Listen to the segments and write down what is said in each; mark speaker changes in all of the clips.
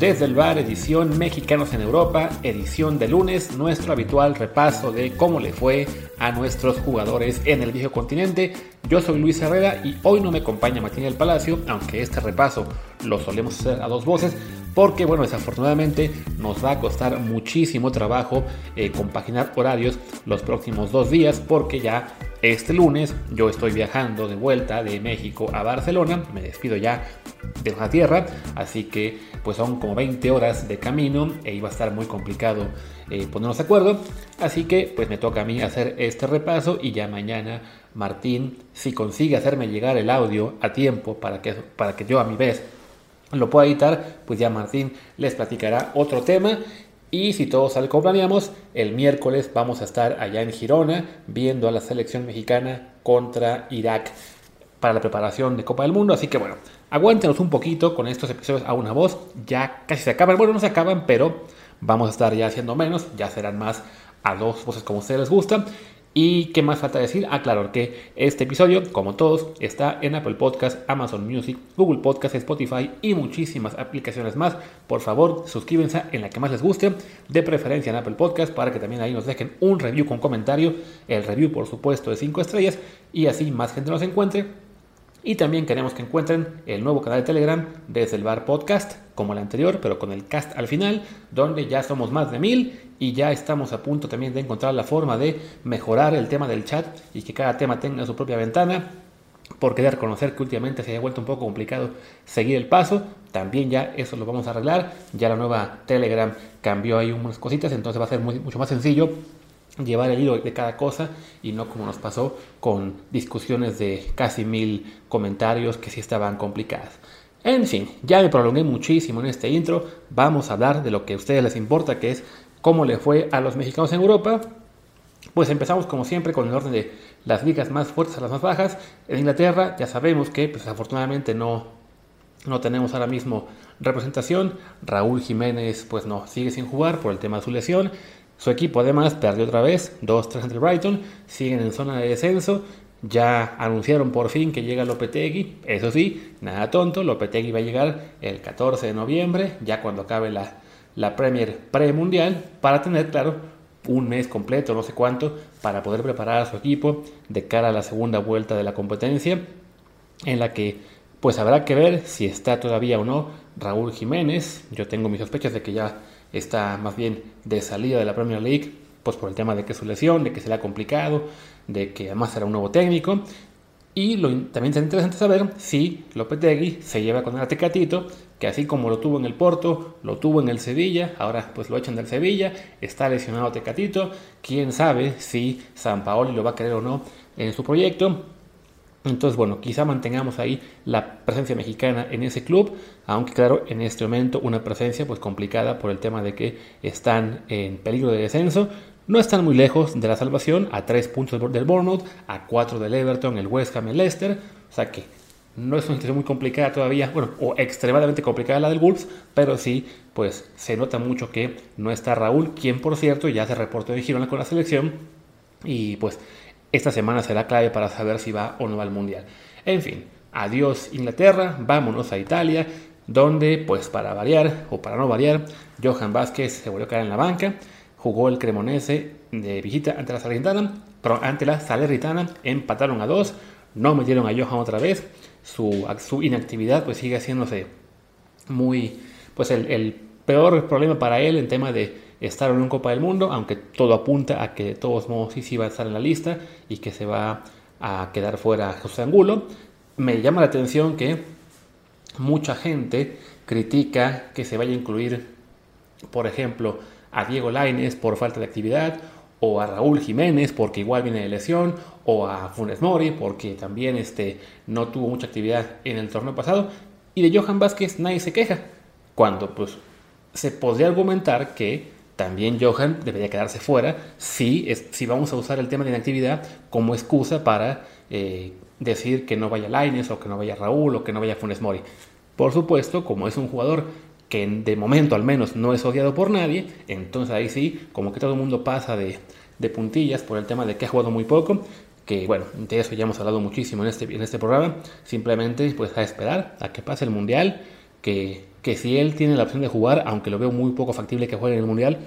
Speaker 1: Desde el bar, edición Mexicanos en Europa, edición de lunes, nuestro habitual repaso de cómo le fue a nuestros jugadores en el viejo continente. Yo soy Luis Herrera y hoy no me acompaña Martín del Palacio, aunque este repaso lo solemos hacer a dos voces, porque bueno, desafortunadamente nos va a costar muchísimo trabajo eh, compaginar horarios los próximos dos días, porque ya este lunes yo estoy viajando de vuelta de México a Barcelona, me despido ya de la tierra, así que pues son como 20 horas de camino e iba a estar muy complicado eh, ponernos de acuerdo, así que pues me toca a mí hacer este repaso y ya mañana Martín, si consigue hacerme llegar el audio a tiempo para que, para que yo a mi vez lo pueda editar, pues ya Martín les platicará otro tema y si todo sale como planeamos, el miércoles vamos a estar allá en Girona viendo a la selección mexicana contra Irak para la preparación de Copa del Mundo. Así que bueno, aguántenos un poquito con estos episodios a una voz. Ya casi se acaban. Bueno, no se acaban, pero vamos a estar ya haciendo menos. Ya serán más a dos voces como a ustedes les gusta. ¿Y qué más falta decir? Ah, claro, que este episodio, como todos, está en Apple Podcast, Amazon Music, Google Podcast, Spotify y muchísimas aplicaciones más. Por favor, suscríbanse en la que más les guste, de preferencia en Apple Podcast, para que también ahí nos dejen un review con comentario. El review, por supuesto, de 5 estrellas y así más gente nos encuentre. Y también queremos que encuentren el nuevo canal de Telegram desde el bar podcast, como el anterior, pero con el cast al final, donde ya somos más de mil y ya estamos a punto también de encontrar la forma de mejorar el tema del chat y que cada tema tenga su propia ventana. Porque de reconocer que últimamente se ha vuelto un poco complicado seguir el paso, también ya eso lo vamos a arreglar. Ya la nueva Telegram cambió ahí unas cositas, entonces va a ser mucho más sencillo llevar el hilo de cada cosa y no como nos pasó con discusiones de casi mil comentarios que sí estaban complicadas. En fin, ya me prolongué muchísimo en este intro, vamos a hablar de lo que a ustedes les importa, que es cómo le fue a los mexicanos en Europa. Pues empezamos como siempre con el orden de las ligas más fuertes a las más bajas. En Inglaterra ya sabemos que pues, afortunadamente no, no tenemos ahora mismo representación. Raúl Jiménez pues no sigue sin jugar por el tema de su lesión. Su equipo además perdió otra vez 2-3 ante Brighton, siguen en zona de descenso. Ya anunciaron por fin que llega Lopetegui, eso sí, nada tonto, Lopetegui va a llegar el 14 de noviembre, ya cuando acabe la, la Premier Premundial, para tener, claro, un mes completo, no sé cuánto, para poder preparar a su equipo de cara a la segunda vuelta de la competencia, en la que pues habrá que ver si está todavía o no Raúl Jiménez. Yo tengo mis sospechas de que ya está más bien de salida de la Premier League, pues por el tema de que su lesión, de que será complicado, de que además será un nuevo técnico. Y lo, también será interesante saber si Lopetegui se lleva con el Tecatito, que así como lo tuvo en el Porto, lo tuvo en el Sevilla, ahora pues lo echan del Sevilla, está lesionado Tecatito, quién sabe si San Paoli lo va a querer o no en su proyecto. Entonces, bueno, quizá mantengamos ahí la presencia mexicana en ese club, aunque claro, en este momento una presencia pues complicada por el tema de que están en peligro de descenso. No están muy lejos de la salvación, a tres puntos del Bournemouth, a cuatro del Everton, el West Ham, el Leicester. O sea que no es una situación muy complicada todavía, bueno, o extremadamente complicada la del Wolves, pero sí, pues se nota mucho que no está Raúl, quien por cierto ya se reportó en Girona con la selección. Y pues esta semana será clave para saber si va o no va al Mundial. En fin, adiós Inglaterra, vámonos a Italia, donde, pues para variar o para no variar, Johan Vázquez se volvió a caer en la banca, jugó el Cremonese de visita ante la Salernitana, pero ante la Salernitana empataron a dos, no metieron a Johan otra vez, su, inactividad pues sigue haciéndose muy, pues el peor problema para él en tema de estar en un Copa del Mundo, aunque todo apunta a que de todos modos sí, sí va a estar en la lista y que se va a quedar fuera José Angulo. Me llama la atención que mucha gente critica que se vaya a incluir, por ejemplo, a Diego Laines por falta de actividad, o a Raúl Jiménez porque igual viene de lesión, o a Funes Mori porque también este, no tuvo mucha actividad en el torneo pasado, y de Johan Vázquez nadie se queja, cuando pues se podría argumentar que también Johan debería quedarse fuera si, si vamos a usar el tema de inactividad como excusa para eh, decir que no vaya Laines o que no vaya Raúl o que no vaya Funes Mori. Por supuesto, como es un jugador que de momento al menos no es odiado por nadie, entonces ahí sí, como que todo el mundo pasa de, de puntillas por el tema de que ha jugado muy poco, que bueno, de eso ya hemos hablado muchísimo en este, en este programa, simplemente pues a esperar a que pase el Mundial, que que si él tiene la opción de jugar, aunque lo veo muy poco factible que juegue en el Mundial,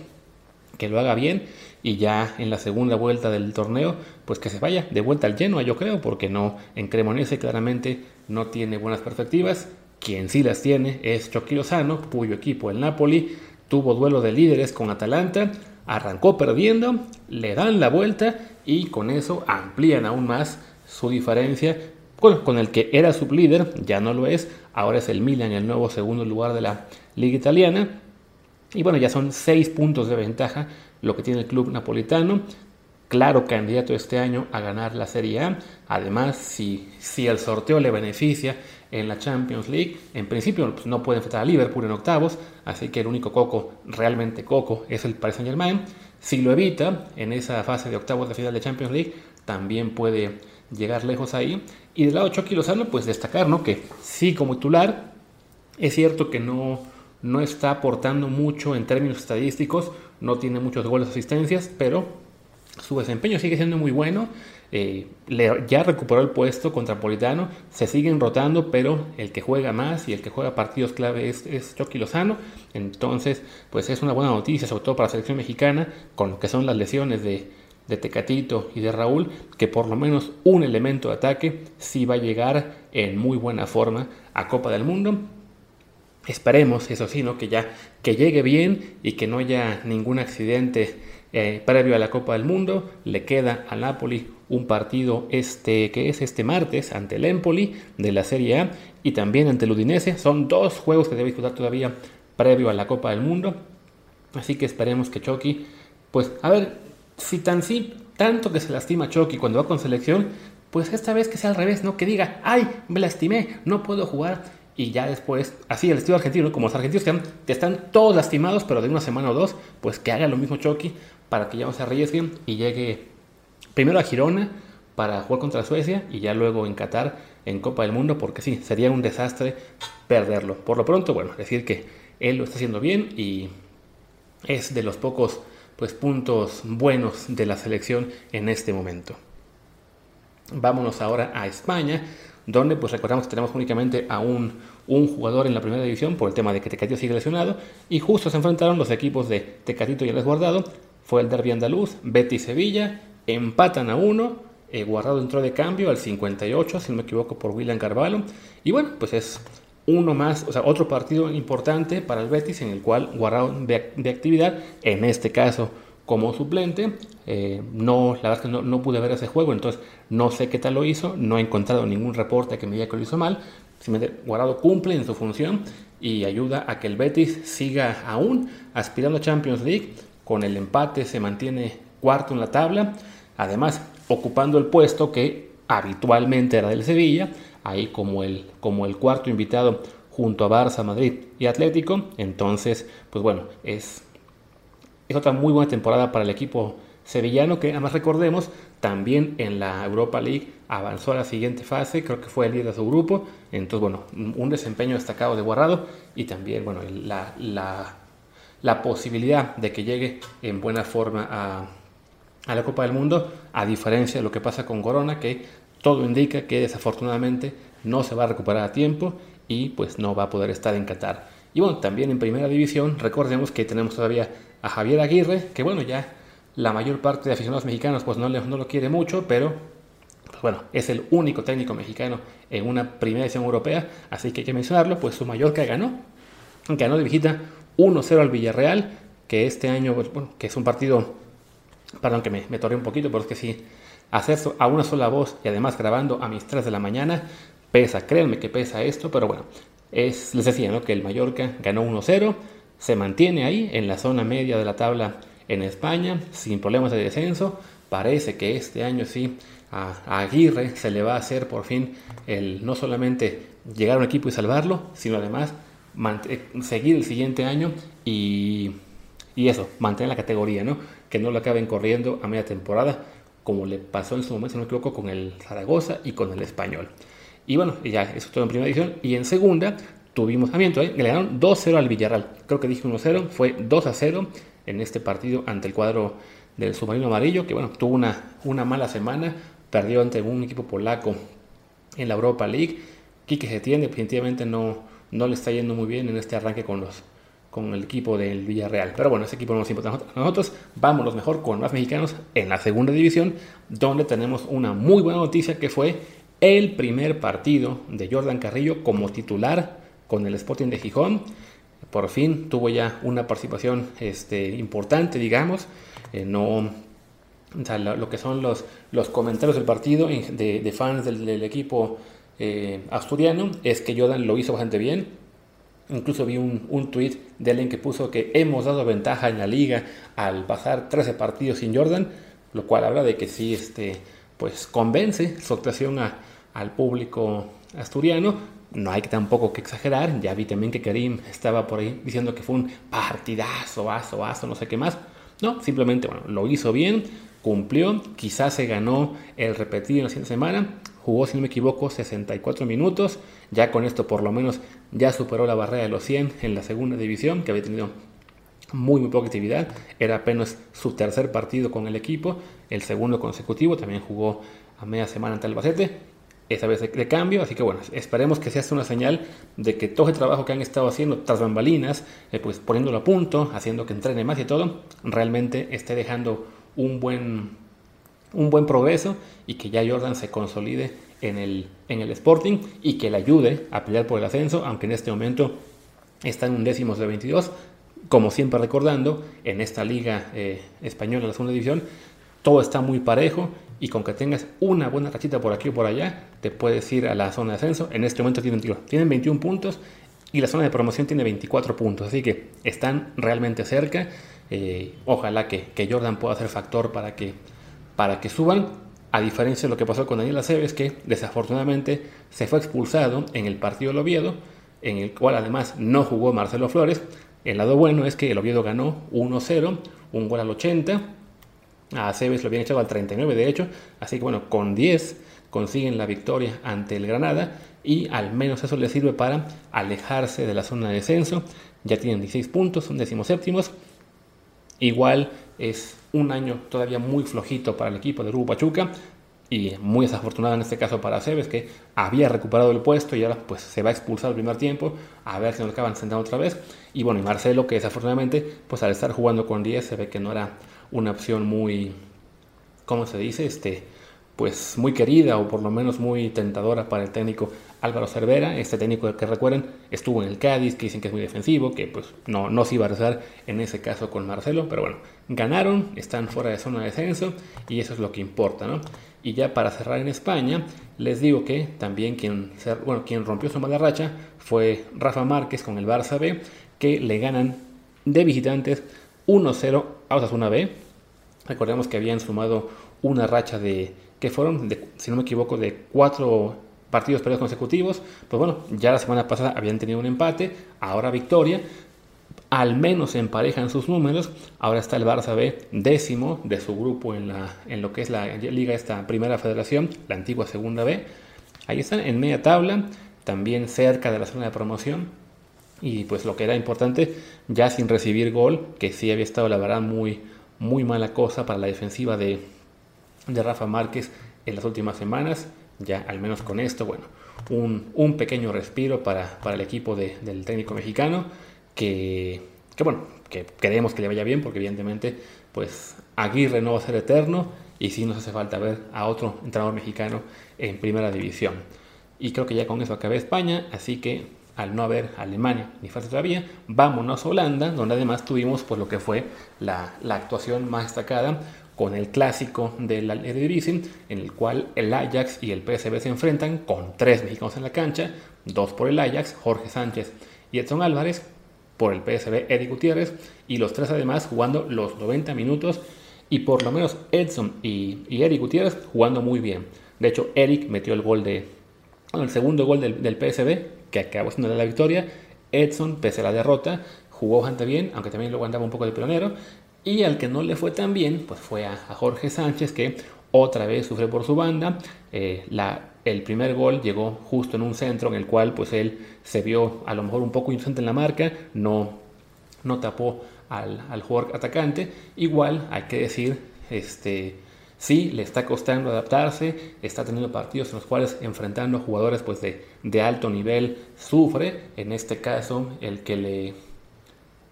Speaker 1: que lo haga bien y ya en la segunda vuelta del torneo, pues que se vaya de vuelta al Genoa, yo creo, porque no, en Cremonese claramente no tiene buenas perspectivas. Quien sí las tiene es Chucky Lozano, cuyo equipo, el Napoli, tuvo duelo de líderes con Atalanta, arrancó perdiendo, le dan la vuelta y con eso amplían aún más su diferencia con el que era su líder, ya no lo es, ahora es el Milan, el nuevo segundo lugar de la liga italiana. Y bueno, ya son seis puntos de ventaja lo que tiene el club napolitano. Claro candidato este año a ganar la Serie A. Además, si, si el sorteo le beneficia en la Champions League, en principio pues, no puede enfrentar a Liverpool en octavos, así que el único coco, realmente coco, es el Paris Saint Germain. Si lo evita en esa fase de octavos de final de Champions League, también puede llegar lejos ahí. Y del lado de Chucky Lozano, pues destacar, ¿no? Que sí, como titular, es cierto que no, no está aportando mucho en términos estadísticos, no tiene muchos goles o asistencias, pero su desempeño sigue siendo muy bueno. Eh, ya recuperó el puesto contra Politano, se siguen rotando, pero el que juega más y el que juega partidos clave es, es Chucky Lozano. Entonces, pues es una buena noticia, sobre todo para la selección mexicana, con lo que son las lesiones de, de Tecatito y de Raúl, que por lo menos un elemento de ataque sí va a llegar en muy buena forma a Copa del Mundo. Esperemos, eso sí, ¿no? que ya que llegue bien y que no haya ningún accidente eh, previo a la Copa del Mundo. Le queda al Napoli un partido este que es este martes ante el Empoli de la Serie A y también ante el Udinese. Son dos juegos que debe disputar todavía previo a la Copa del Mundo. Así que esperemos que Chucky, pues a ver, si tan sí, tanto que se lastima Chucky cuando va con selección, pues esta vez que sea al revés, ¿no? Que diga, ay, me lastimé, no puedo jugar. Y ya después, así el estilo argentino, como los argentinos que están, todos lastimados, pero de una semana o dos, pues que haga lo mismo Chucky para que ya no se arriesguen y llegue primero a Girona para jugar contra Suecia y ya luego en Qatar en Copa del Mundo, porque sí, sería un desastre perderlo. Por lo pronto, bueno, decir que él lo está haciendo bien y es de los pocos pues puntos buenos de la selección en este momento. Vámonos ahora a España, donde pues recordamos que tenemos únicamente a un, un jugador en la primera división por el tema de que Tecatito sigue lesionado y justo se enfrentaron los equipos de Tecatito y el Guardado, fue el derby andaluz, Betty Sevilla, empatan a uno, eh, Guardado entró de cambio al 58, si no me equivoco, por William Carvalho, y bueno, pues es uno más, o sea, otro partido importante para el Betis en el cual Guardado de, actividad, en este caso como suplente. Eh, no, la verdad es que no, pude ver ese juego, entonces no sé qué tal lo hizo, no he encontrado ningún reporte que me diga que lo hizo mal. Simplemente Guardado cumple en su función y ayuda a que el Betis siga aún aspirando a Champions League. Con el empate se mantiene cuarto en la tabla, además ocupando el puesto que habitualmente era del Sevilla ahí como el, como el cuarto invitado junto a Barça, Madrid y Atlético. Entonces, pues bueno, es, es otra muy buena temporada para el equipo sevillano que además recordemos también en la Europa League avanzó a la siguiente fase, creo que fue el líder de su grupo, entonces bueno, un desempeño destacado de Guardado y también bueno, la, la, la posibilidad de que llegue en buena forma a, a, la Copa del Mundo, a diferencia de lo que pasa con Corona, que todo indica que desafortunadamente no se va a recuperar a tiempo y pues no va a poder estar en Qatar. Y bueno, también en primera división recordemos que tenemos todavía a Javier Aguirre, que bueno, ya la mayor parte de aficionados mexicanos pues no, no lo quiere mucho, pero pues bueno, es el único técnico mexicano en una primera división europea, así que hay que mencionarlo, pues su Mallorca ganó, ganó de visita 1-0 al Villarreal, que este año, pues, bueno, que es un partido, perdón que me, me un poquito, pero es que sí, Hacer a una sola voz y además grabando a mis 3 de la mañana pesa, créanme que pesa esto, pero bueno, es, les decía ¿no? que el Mallorca ganó 1-0, se mantiene ahí en la zona media de la tabla en España, sin problemas de descenso. Parece que este año sí a, Aguirre se le va a hacer por fin el no solamente llegar a un equipo y salvarlo, sino además seguir el siguiente año y, y eso, mantener la categoría, ¿no? Que no lo acaben corriendo a media temporada como le pasó en su momento, si no me equivoco, con el Zaragoza y con el Español. Y bueno, ya eso todo en primera edición. Y en segunda tuvimos también, ¿eh? le ganaron 2-0 al Villarreal. Creo que dije 1-0, fue 2-0 en este partido ante el cuadro del submarino amarillo, que bueno, tuvo una, una mala semana, perdió ante un equipo polaco en la Europa League. Quique Setién definitivamente no, no le está yendo muy bien en este arranque con los con el equipo del Villarreal. Pero bueno, ese equipo no nos importa nosotros. Vámonos mejor con más mexicanos en la segunda división, donde tenemos una muy buena noticia que fue el primer partido de Jordan Carrillo como titular con el Sporting de Gijón. Por fin tuvo ya una participación este, importante, digamos. Eh, no, lo, que son los, los comentarios del partido de, fans del, equipo eh, asturiano es que Jordan lo hizo bastante bien Incluso vi un, un tweet de alguien que puso que hemos dado ventaja en la liga al pasar 13 partidos sin Jordan, lo cual habla de que sí este, pues convence su actuación al público asturiano. No hay tampoco que exagerar. Ya vi también que Karim estaba por ahí diciendo que fue un partidazo, vaso, vaso, no sé qué más. No, simplemente bueno, lo hizo bien, cumplió, quizás se ganó el repetido en la siguiente semana, jugó, si no me equivoco, 64 minutos, ya con esto por lo menos ya superó la barrera de los 100 en la segunda división, que había tenido muy, muy poca actividad, era apenas su tercer partido con el equipo, el segundo consecutivo, también jugó a media semana ante Albacete, esta vez de, cambio, así que bueno, esperemos que sea una señal de que todo el trabajo que han estado haciendo tras bambalinas, eh, pues poniéndolo a punto, haciendo que entrene más y todo, realmente esté dejando un buen un buen progreso y que ya Jordan se consolide en el, en el Sporting y que le ayude a pelear por el ascenso, aunque en este momento está en un décimo de 22. Como siempre recordando, en esta liga eh, española, la segunda división, todo está muy parejo y con que tengas una buena rachita por aquí o por allá, te puedes ir a la zona de ascenso. En este momento tienen, tienen 21 puntos y la zona de promoción tiene 24 puntos, así que están realmente cerca. Eh, ojalá que, que Jordan pueda ser factor para que para que suban, a diferencia de lo que pasó con Daniel Aceves, que desafortunadamente se fue expulsado en el partido del Oviedo, en el cual además no jugó Marcelo Flores. El lado bueno es que el Oviedo ganó 1-0, un gol al 80. A Aceves lo habían echado al 39 de hecho, así que bueno, con 10 consiguen la victoria ante el Granada y al menos eso les sirve para alejarse de la zona de descenso. Ya tienen 16 puntos, son decimoséptimos. Igual es un año todavía muy flojito para el equipo de Grupo Pachuca y muy desafortunado en este caso para Cebes que había recuperado el puesto y ahora pues se va a expulsar el primer tiempo a ver si nos acaban sentando otra vez y bueno y Marcelo que desafortunadamente pues al estar jugando con 10 se ve que no era una opción muy ¿cómo se dice? este pues muy querida o por lo menos muy tentadora para el técnico Álvaro Cervera, este técnico que recuerden estuvo en el Cádiz, que dicen que es muy defensivo, que pues no, no se iba a rezar en ese caso con Marcelo, pero bueno, ganaron, están fuera de zona de descenso y eso es lo que importa, ¿no? Y ya para cerrar en España, les digo que también quien, bueno, quien rompió su mala racha fue Rafa Márquez con el Barça B, que le ganan de visitantes 1-0 a Osasuna B. Recordemos que habían sumado una racha de que fueron, si no me equivoco, de cuatro partidos perdidos consecutivos. Pues bueno, ya la semana pasada habían tenido un empate, ahora victoria. Al menos emparejan sus números. Ahora está el Barça B décimo de su grupo en, la, lo que es la liga, esta primera federación, la antigua segunda B. Ahí están en media tabla, también cerca de la zona de promoción. Y pues lo que era importante, ya sin recibir gol, que sí había estado la verdad muy, muy mala cosa para la defensiva de, de Rafa Márquez en las últimas semanas. Ya al menos con esto, bueno, un, pequeño respiro para, el equipo del técnico mexicano que, bueno, que queremos que le vaya bien porque evidentemente pues Aguirre no va a ser eterno y sí nos hace falta ver a otro entrenador mexicano en primera división. Y creo que ya con eso acabé España, así que al no haber Alemania ni Francia todavía, vámonos a Holanda, donde además tuvimos pues lo que fue la, la actuación más destacada con el clásico del Eredivisie, en el cual el Ajax y el PSV se enfrentan con tres mexicanos en la cancha, dos por el Ajax, Jorge Sánchez y Edson Álvarez, por el PSV Eric Gutiérrez, y los tres además jugando los 90 minutos, y por lo menos Edson y, Eric Gutiérrez jugando muy bien. De hecho, Eric metió el gol de, el segundo gol del, del PSV, que acabó siendo la victoria. Edson, pese a la derrota, jugó bastante bien, aunque también luego andaba un poco de pionero. Y al que no le fue tan bien, pues fue a, Jorge Sánchez, que otra vez sufre por su banda. Eh, la, el primer gol llegó justo en un centro en el cual pues él se vio a lo mejor un poco inocente en la marca, no, no tapó al, al jugador atacante. Igual hay que decir, este, sí le está costando adaptarse, está teniendo partidos en los cuales enfrentando jugadores pues de, de alto nivel sufre, en este caso el que le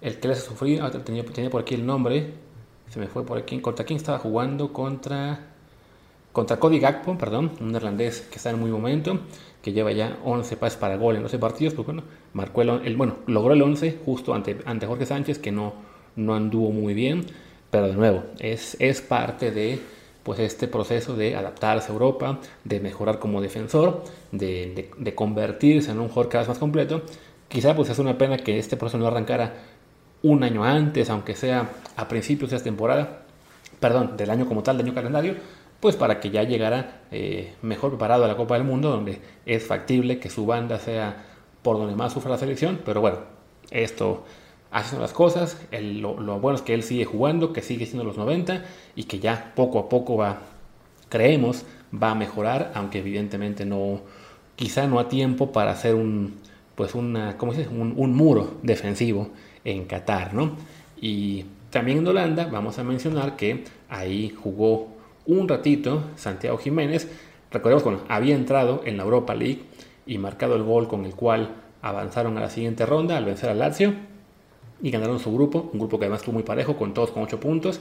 Speaker 1: el que le hace sufrir, ah, tenía, por aquí el nombre, se me fue por aquí, contra quién estaba jugando, contra contra Cody Gakpo, perdón, un neerlandés que está en muy momento, que lleva ya 11 pases para gol en 12 partidos, pues bueno, marcó el, bueno, logró el 11 justo ante, ante Jorge Sánchez, que no, no anduvo muy bien, pero de nuevo, es, es parte de pues este proceso de adaptarse a Europa, de mejorar como defensor, de, de, convertirse en un jugador cada vez más completo. Quizá pues es una pena que este proceso no arrancara un año antes, aunque sea a principios de esta temporada, perdón, del año como tal, del año calendario, pues para que ya llegara eh, mejor preparado a la Copa del Mundo, donde es factible que su banda sea por donde más sufra la selección, pero bueno, esto haciendo las cosas, lo, bueno es que él sigue jugando, que sigue siendo los 90 y que ya poco a poco va, creemos, va a mejorar, aunque evidentemente no, quizá no a tiempo para hacer un, pues una, ¿cómo se dice? Un muro defensivo en Qatar, ¿no? Y también en Holanda vamos a mencionar que ahí jugó un ratito Santiago Jiménez. Recordemos que había entrado en la Europa League y marcado el gol con el cual avanzaron a la siguiente ronda al vencer al Lazio y ganaron su grupo, un grupo que además estuvo muy parejo, con todos con 8 puntos,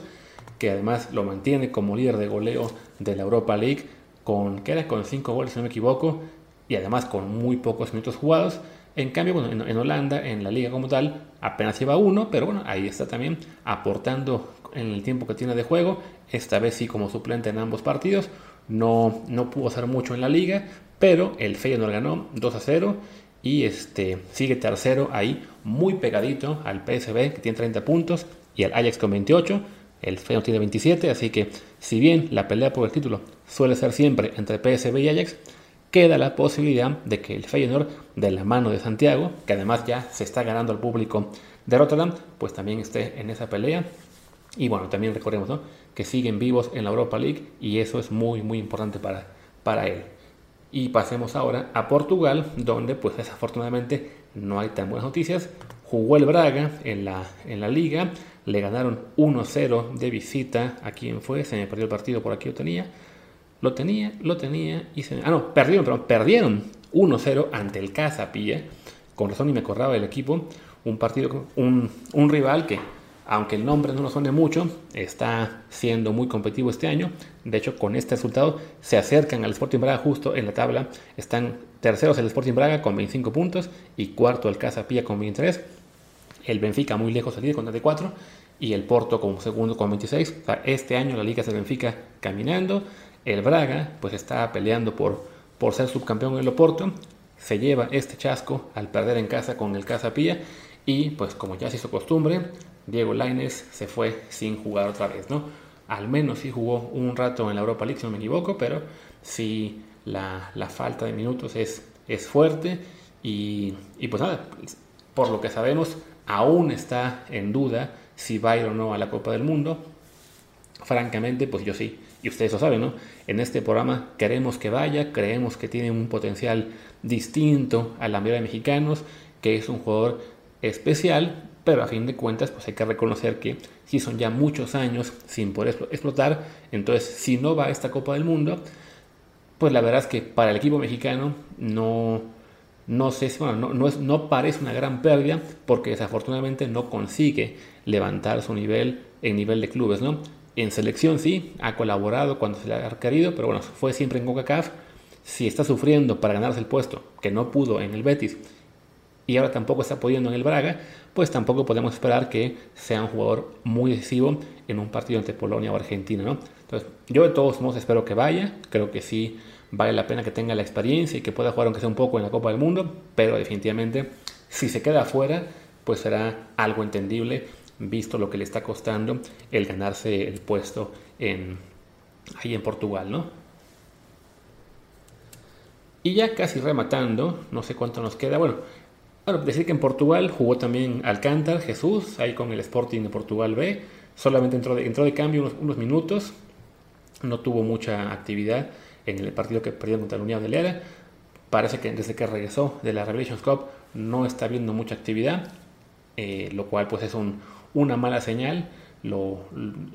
Speaker 1: que además lo mantiene como líder de goleo de la Europa League, con, que era con 5 goles si no me equivoco, y además con muy pocos minutos jugados. En cambio, en, Holanda, en la liga como tal, apenas lleva uno, pero bueno, ahí está también aportando en el tiempo que tiene de juego esta vez sí como suplente en ambos partidos. No, no pudo hacer mucho en la liga, pero el Feyenoord ganó 2 a 0 y este, sigue tercero ahí, muy pegadito al PSB que tiene 30 puntos y al Ajax con 28. El Feyenoord tiene 27, así que si bien la pelea por el título suele ser siempre entre PSB y Ajax, queda la posibilidad de que el Feyenoord, de la mano de Santiago, que además ya se está ganando al público de Rotterdam, pues también esté en esa pelea. Y bueno, también recordemos ¿no? que siguen vivos en la Europa League y eso es muy muy importante para, para él. Y pasemos ahora a Portugal, donde pues desafortunadamente no hay tan buenas noticias. Jugó el Braga en la, en la liga, le ganaron 1-0 de visita. ¿A quién fue? Se me perdió el partido, por aquí lo tenía. Lo tenía, lo tenía y se... Ah, no, perdieron, pero perdieron 1-0 ante el Casapilla. Con razón y me acordaba del equipo. Un partido, un, un rival que aunque el nombre no nos suene mucho, está siendo muy competitivo este año. De hecho, con este resultado se acercan al Sporting Braga justo en la tabla. Están terceros el Sporting Braga con 25 puntos y cuarto el Casa Pía con 23. El Benfica muy lejos líder con 34 y el Porto como segundo con 26. este año la liga es el Benfica caminando. El Braga pues está peleando por, por ser subcampeón en el Oporto. Se lleva este chasco al perder en casa con el Casa Pía y pues como ya se hizo costumbre, Diego Laines se fue sin jugar otra vez, ¿no? Al menos sí jugó un rato en la Europa League, si no me equivoco, pero sí la, falta de minutos es, es fuerte y, pues nada, por lo que sabemos, aún está en duda si va a ir o no a la Copa del Mundo. Francamente, pues yo sí, y ustedes lo saben, ¿no? En este programa queremos que vaya, creemos que tiene un potencial distinto a la mayoría de mexicanos, que es un jugador especial, pero a fin de cuentas pues hay que reconocer que si son ya muchos años sin poder explotar, entonces si no va a esta Copa del Mundo, pues la verdad es que para el equipo mexicano no, no bueno, no, es, no parece una gran pérdida porque desafortunadamente no consigue levantar su nivel en nivel de clubes, ¿no? En selección sí, ha colaborado cuando se le ha querido, pero bueno, fue siempre en CONCACAF. Si está sufriendo para ganarse el puesto, que no pudo en el Betis, y ahora tampoco está pudiendo en el Braga, pues tampoco podemos esperar que sea un jugador muy decisivo en un partido entre Polonia o Argentina, ¿no? Entonces, yo de todos modos espero que vaya, creo que sí vale la pena que tenga la experiencia y que pueda jugar aunque sea un poco en la Copa del Mundo, pero definitivamente si se queda afuera, pues será algo entendible visto lo que le está costando el ganarse el puesto en, ahí en Portugal, ¿no? Y ya casi rematando, no sé cuánto nos queda, bueno, decir que en Portugal jugó también Alcántar, Jesús, ahí con el Sporting de Portugal B. Solamente entró de, cambio unos, minutos. No tuvo mucha actividad en el partido que perdió contra la Unión de Lera. Parece que desde que regresó de la Revelations Cup no está viendo mucha actividad, eh, lo cual pues es una mala señal lo,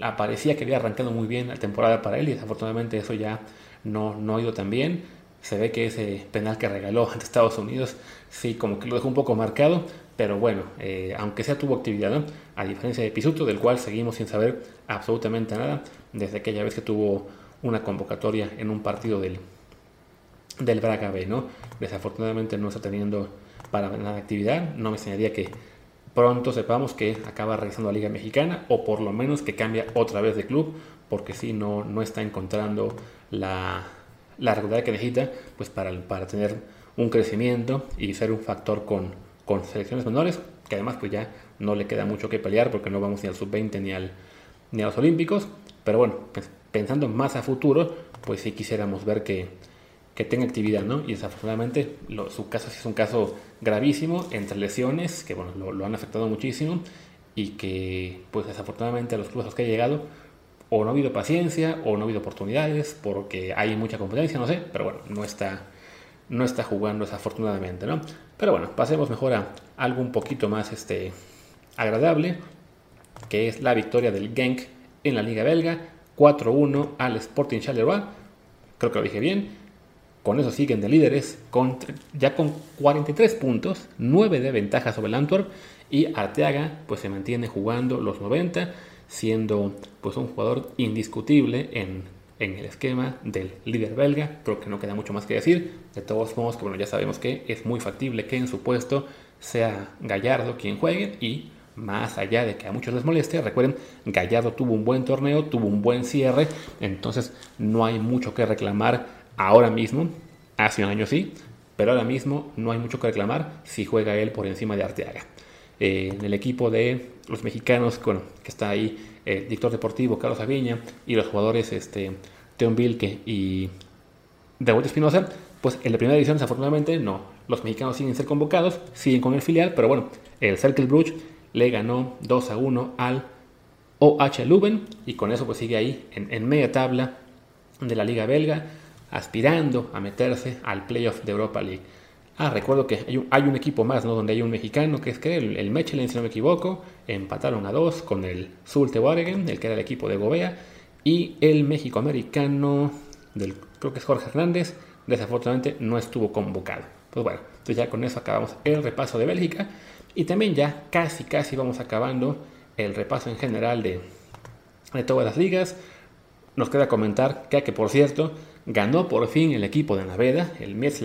Speaker 1: aparecía que había arrancado muy bien la temporada para él y desafortunadamente eso ya no, no ha ido tan bien. Se ve que ese penal que regaló ante Estados Unidos sí como que lo dejó un poco marcado, pero bueno, eh, aunque sea tuvo actividad, a diferencia de Pisuto, del cual seguimos sin saber absolutamente nada desde aquella vez que tuvo una convocatoria en un partido del, del Braga B, ¿no? Desafortunadamente no está teniendo para nada actividad, no me enseñaría que pronto sepamos que acaba regresando a Liga Mexicana o por lo menos que cambia otra vez de club, porque si no, no está encontrando la, la regularidad que necesita pues para, para tener un crecimiento y ser un factor con, con selecciones menores, que además pues ya no le queda mucho que pelear porque no vamos ni al sub-20 ni, ni a los Olímpicos, pero bueno, pues, pensando más a futuro, pues sí quisiéramos ver que, que tenga actividad, ¿no? Y desafortunadamente su caso sí es un caso gravísimo, entre lesiones, que bueno, lo, han afectado muchísimo y que pues desafortunadamente a los clubes a los que ha llegado o no ha habido paciencia o no ha habido oportunidades porque hay mucha competencia, no sé, pero bueno, no está, no está jugando desafortunadamente, ¿no? Pero bueno, pasemos mejor a algo un poquito más este, agradable, que es la victoria del Genk en la Liga Belga, 4-1 al Sporting Charleroi, creo que lo dije bien, con eso siguen de líderes, con, ya con 43 puntos, 9 de ventaja sobre el Antwerp. Y Arteaga pues se mantiene jugando los 90, siendo pues un jugador indiscutible en, en el esquema del líder belga. Creo que no queda mucho más que decir. De todos modos, que bueno, ya sabemos que es muy factible que en su puesto sea Gallardo quien juegue y más allá de que a muchos les moleste, recuerden, Gallardo tuvo un buen torneo, tuvo un buen cierre, entonces no hay mucho que reclamar ahora mismo, hace un año sí, pero ahora mismo no hay mucho que reclamar si juega él por encima de Arteaga. Eh, en el equipo de los mexicanos, bueno, que está ahí el director deportivo Carlos Aviña y los jugadores este, Teon Vilke y David Espinosa, pues en la primera edición desafortunadamente no, los mexicanos siguen ser convocados, siguen con el filial, pero bueno, el Cercle Bruges le ganó 2 a 1 al OH Leuven y con eso pues sigue ahí en media tabla de la liga belga aspirando a meterse al playoff de Europa League. Ah, recuerdo que hay un, equipo más, ¿no? Donde hay un mexicano, que es que el, el Mechelen, si no me equivoco, empataron a dos con el Zulte Waregem, el que era el equipo de Gobea, y el México-americano, del, creo que es Jorge Hernández, desafortunadamente no estuvo convocado. Pues bueno, entonces ya con eso acabamos el repaso de Bélgica, y también ya casi, casi vamos acabando el repaso en general de, de todas las ligas. Nos queda comentar que, que por cierto, Ganó por fin el equipo de Naveda, el Metz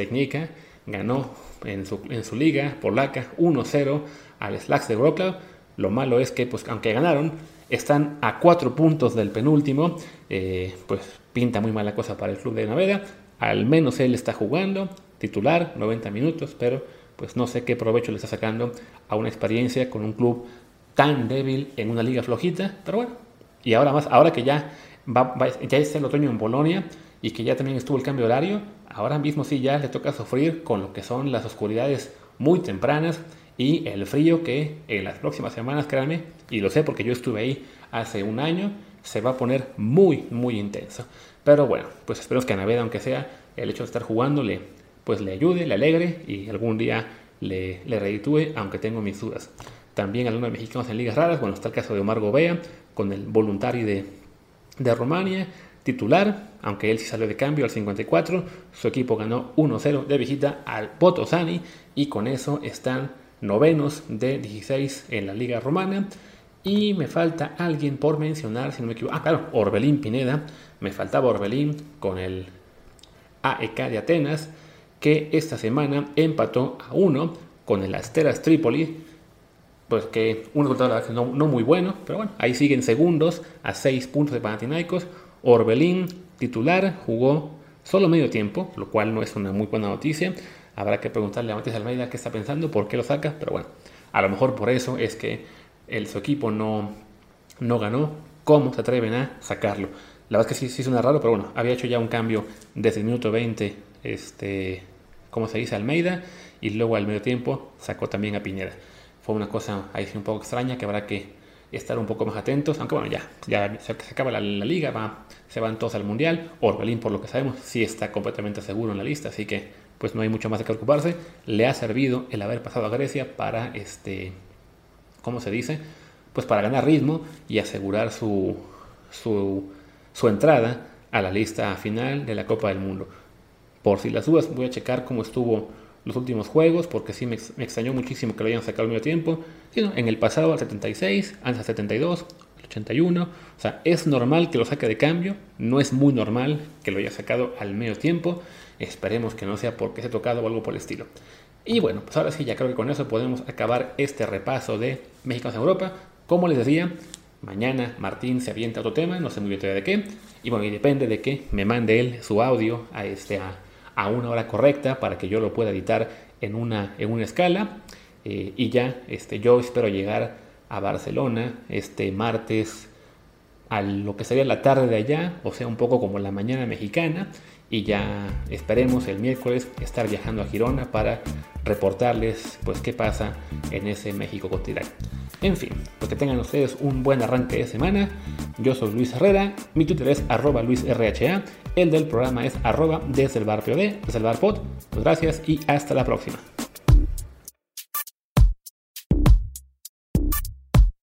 Speaker 1: ganó en su, en su liga polaca 1-0 al Slacks de Wroclaw. Lo malo es que, pues, aunque ganaron, están a cuatro puntos del penúltimo. Eh, pues pinta muy mala cosa para el club de Naveda. Al menos él está jugando, titular, 90 minutos, pero pues no sé qué provecho le está sacando a una experiencia con un club tan débil en una liga flojita. Pero bueno, y ahora más, ahora que ya, va, ya está el otoño en Bolonia, y que ya también estuvo el cambio horario, ahora mismo sí ya le toca sufrir con lo que son las oscuridades muy tempranas y el frío que en las próximas semanas, créanme, y lo sé porque yo estuve ahí hace un año, se va a poner muy, muy intenso. Pero bueno, pues esperemos que a Naveda, aunque sea el hecho de estar jugando, le, pues le ayude, le alegre y algún día le, le reditúe, aunque tengo mis dudas. También algunos mexicanos en ligas raras, bueno, está el caso de Omar Gobea, con el voluntari de, de Rumania, titular, aunque él sí salió de cambio al 54. Su equipo ganó 1-0 de visita al Potosani y con eso están novenos de 16 en la Liga Romana. Y me falta alguien por mencionar, si no me equivoco. Ah, claro, Orbelín Pineda. Me faltaba Orbelín con el AEK de Atenas, que esta semana empató a 1 con el Asteras Tripoli. Pues que un resultado no, no muy bueno, pero bueno, ahí siguen segundos a 6 puntos de Panathinaikos. Orbelín, titular, jugó solo medio tiempo, lo cual no es una muy buena noticia. Habrá que preguntarle a Matías Almeida qué está pensando, por qué lo saca, pero bueno, a lo mejor por eso es que el, su equipo no, no ganó. ¿Cómo se atreven a sacarlo? La verdad es que sí, sí suena raro, pero bueno, había hecho ya un cambio desde el minuto 20, este, se dice, Almeida, y luego al medio tiempo sacó también a Piñera. Fue una cosa ahí sí un poco extraña que habrá que estar un poco más atentos, aunque bueno, ya, ya se, acaba la, liga, se van todos al Mundial, Orbelín por lo que sabemos sí está completamente seguro en la lista, así que pues no hay mucho más de qué preocuparse, le ha servido el haber pasado a Grecia para, este, ¿cómo se dice? pues para ganar ritmo y asegurar su, su, su entrada a la lista final de la Copa del Mundo. Por si las dudas, voy a checar cómo estuvo los últimos juegos, porque sí me, extrañó muchísimo que lo hayan sacado al medio tiempo. en el pasado al 76, antes al 72, al 81. O sea, es normal que lo saque de cambio, no es muy normal que lo haya sacado al medio tiempo. Esperemos que no sea porque se ha tocado o algo por el estilo. Y bueno, pues ahora sí, ya creo que con eso podemos acabar este repaso de México en Europa. Como les decía, mañana Martín se avienta otro tema, no sé muy bien todavía de qué. Y bueno, y depende de que me mande él su audio a este a a una hora correcta para que yo lo pueda editar en una, en una escala. Eh, y ya este, yo espero llegar a Barcelona este martes a lo que sería la tarde de allá, o sea, un poco como la mañana mexicana, y ya esperemos el miércoles estar viajando a Girona para reportarles pues qué pasa en ese México continental. En fin, pues que tengan ustedes un buen arranque de semana. Yo soy Luis Herrera, mi Twitter es arroba luisrha, el del programa es arroba desde el bar desde el. Pues gracias y hasta la próxima.